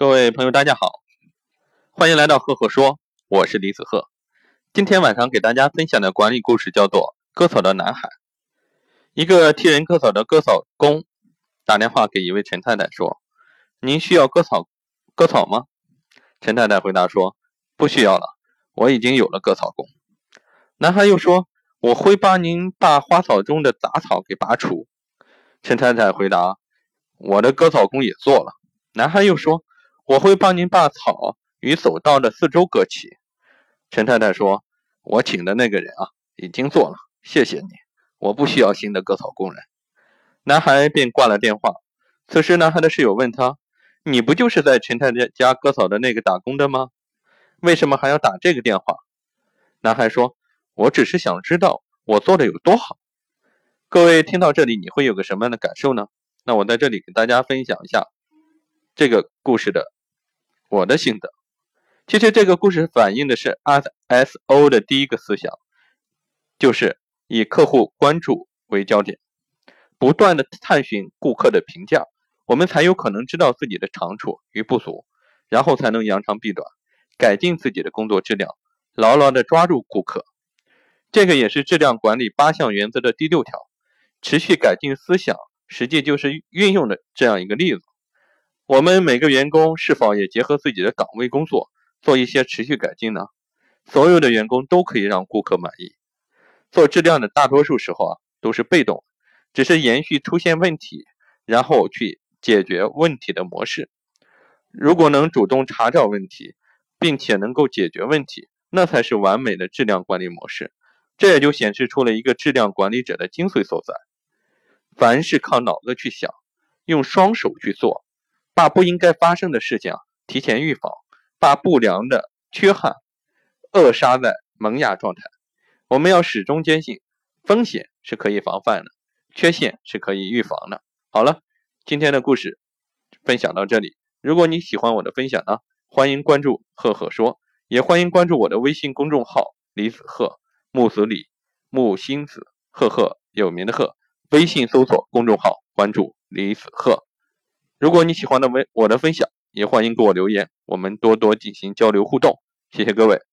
各位朋友，大家好，欢迎来到赫赫说，我是李子赫。今天晚上给大家分享的管理故事叫做《割草的男孩》。一个替人割草的割草工打电话给一位陈太太说：“您需要割草割草吗？”陈太太回答说：“不需要了，我已经有了割草工。”男孩又说：“我会帮您把花草中的杂草给拔除。”陈太太回答：“我的割草工也做了。”男孩又说。我会帮您把草与走道的四周割齐。陈太太说：“我请的那个人啊，已经做了，谢谢你，我不需要新的割草工人。”男孩便挂了电话。此时，男孩的室友问他：“你不就是在陈太太家割草的那个打工的吗？为什么还要打这个电话？”男孩说：“我只是想知道我做的有多好。”各位听到这里，你会有个什么样的感受呢？那我在这里给大家分享一下这个故事的。我的心得，其实这个故事反映的是 ISO 的第一个思想，就是以客户关注为焦点，不断的探寻顾客的评价，我们才有可能知道自己的长处与不足，然后才能扬长避短，改进自己的工作质量，牢牢的抓住顾客。这个也是质量管理八项原则的第六条，持续改进思想，实际就是运用的这样一个例子。我们每个员工是否也结合自己的岗位工作，做一些持续改进呢？所有的员工都可以让顾客满意。做质量的大多数时候啊，都是被动，只是延续出现问题，然后去解决问题的模式。如果能主动查找问题，并且能够解决问题，那才是完美的质量管理模式。这也就显示出了一个质量管理者的精髓所在：凡是靠脑子去想，用双手去做。把不应该发生的事情提前预防，把不良的缺憾扼杀在萌芽状态。我们要始终坚信，风险是可以防范的，缺陷是可以预防的。好了，今天的故事分享到这里。如果你喜欢我的分享呢，欢迎关注赫赫说，也欢迎关注我的微信公众号李子赫木子李木星子赫赫有名的赫。微信搜索公众号，关注李子赫。如果你喜欢的文我的分享，也欢迎给我留言，我们多多进行交流互动。谢谢各位。